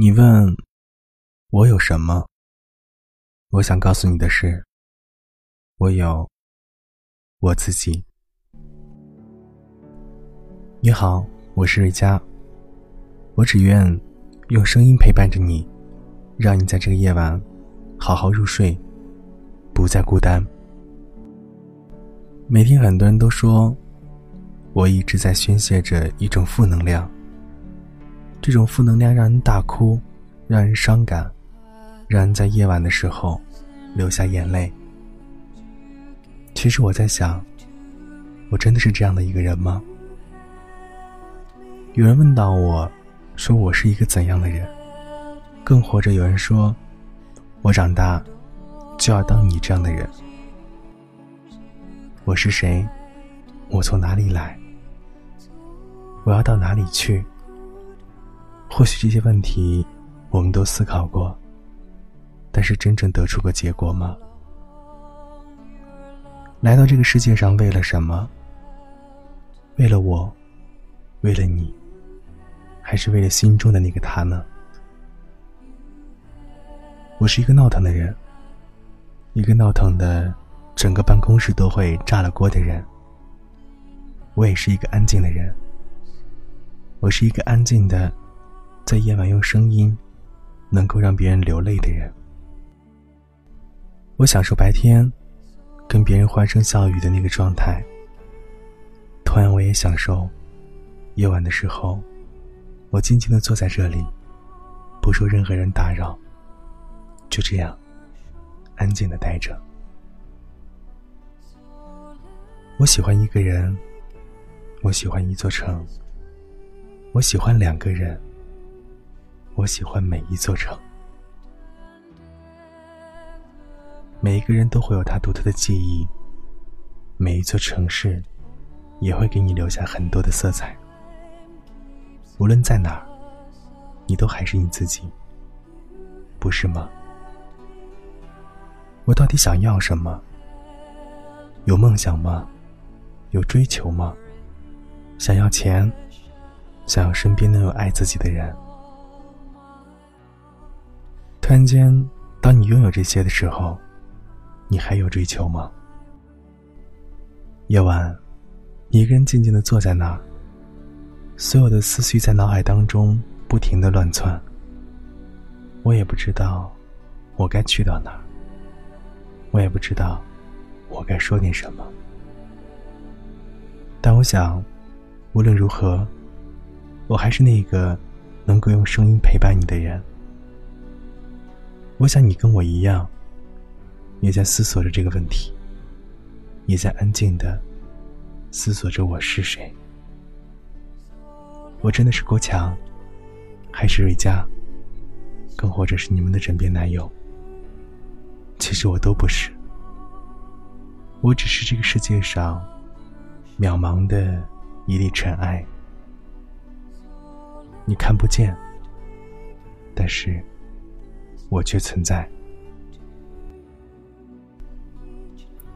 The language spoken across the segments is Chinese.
你问我有什么？我想告诉你的是，我有我自己。你好，我是瑞佳。我只愿用声音陪伴着你，让你在这个夜晚好好入睡，不再孤单。每天很多人都说，我一直在宣泄着一种负能量。这种负能量让人大哭，让人伤感，让人在夜晚的时候流下眼泪。其实我在想，我真的是这样的一个人吗？有人问到我，说我是一个怎样的人？更或者有人说，我长大就要当你这样的人。我是谁？我从哪里来？我要到哪里去？或许这些问题，我们都思考过，但是真正得出个结果吗？来到这个世界上为了什么？为了我，为了你，还是为了心中的那个他呢？我是一个闹腾的人，一个闹腾的，整个办公室都会炸了锅的人。我也是一个安静的人，我是一个安静的。在夜晚用声音，能够让别人流泪的人。我享受白天，跟别人欢声笑语的那个状态。同样，我也享受夜晚的时候，我静静的坐在这里，不受任何人打扰，就这样安静的待着。我喜欢一个人，我喜欢一座城，我喜欢两个人。我喜欢每一座城，每一个人都会有他独特的记忆，每一座城市也会给你留下很多的色彩。无论在哪儿，你都还是你自己，不是吗？我到底想要什么？有梦想吗？有追求吗？想要钱，想要身边能有爱自己的人。突然间，当你拥有这些的时候，你还有追求吗？夜晚，一个人静静的坐在那儿，所有的思绪在脑海当中不停的乱窜。我也不知道我该去到哪儿，我也不知道我该说点什么。但我想，无论如何，我还是那个能够用声音陪伴你的人。我想你跟我一样，也在思索着这个问题，也在安静的思索着我是谁。我真的是郭强，还是瑞佳，更或者是你们的枕边男友？其实我都不是，我只是这个世界上渺茫的一粒尘埃，你看不见，但是。我却存在。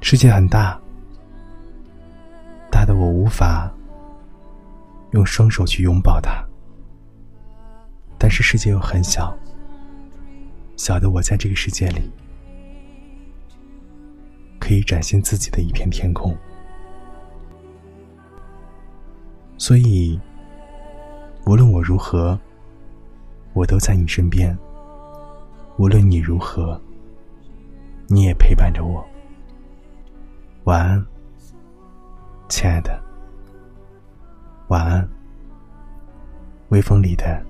世界很大，大的我无法用双手去拥抱它；但是世界又很小，小的我在这个世界里可以展现自己的一片天空。所以，无论我如何，我都在你身边。无论你如何，你也陪伴着我。晚安，亲爱的。晚安，微风里的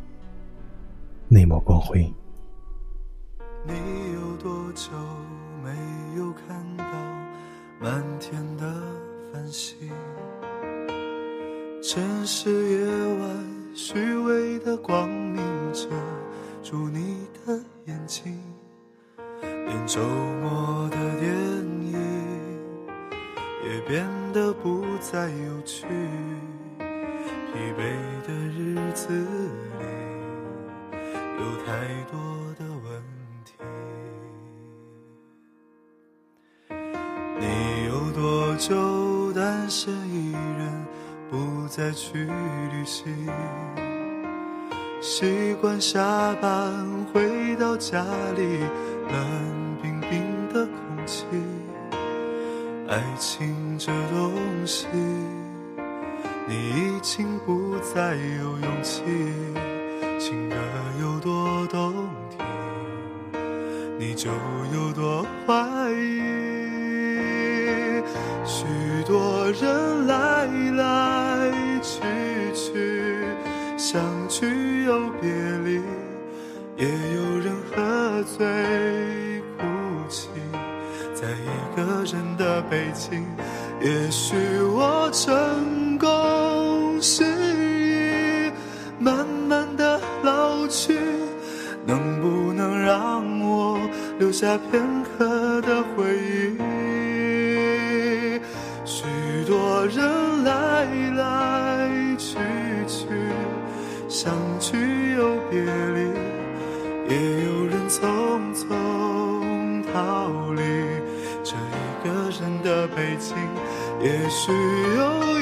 那抹光辉。你有多久没有看到满天的繁星？城市夜晚虚伪的光明遮住你的。眼睛，连周末的电影也变得不再有趣。疲惫的日子里，有太多的问题。你有多久单身一人，不再去旅行？习惯下班回到家里，冷冰冰的空气。爱情这东西，你已经不再有勇气。个人的北京。也许我成功失意，慢慢的老去，能不能让我留下片刻的回忆？许多人来来去去，相聚又别离，也有人匆匆的背景。也许有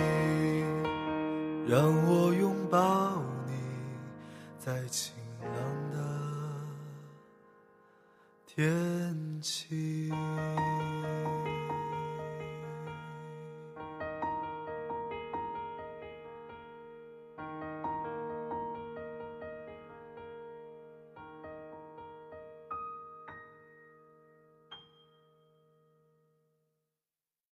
让我拥抱你，在晴朗的天气。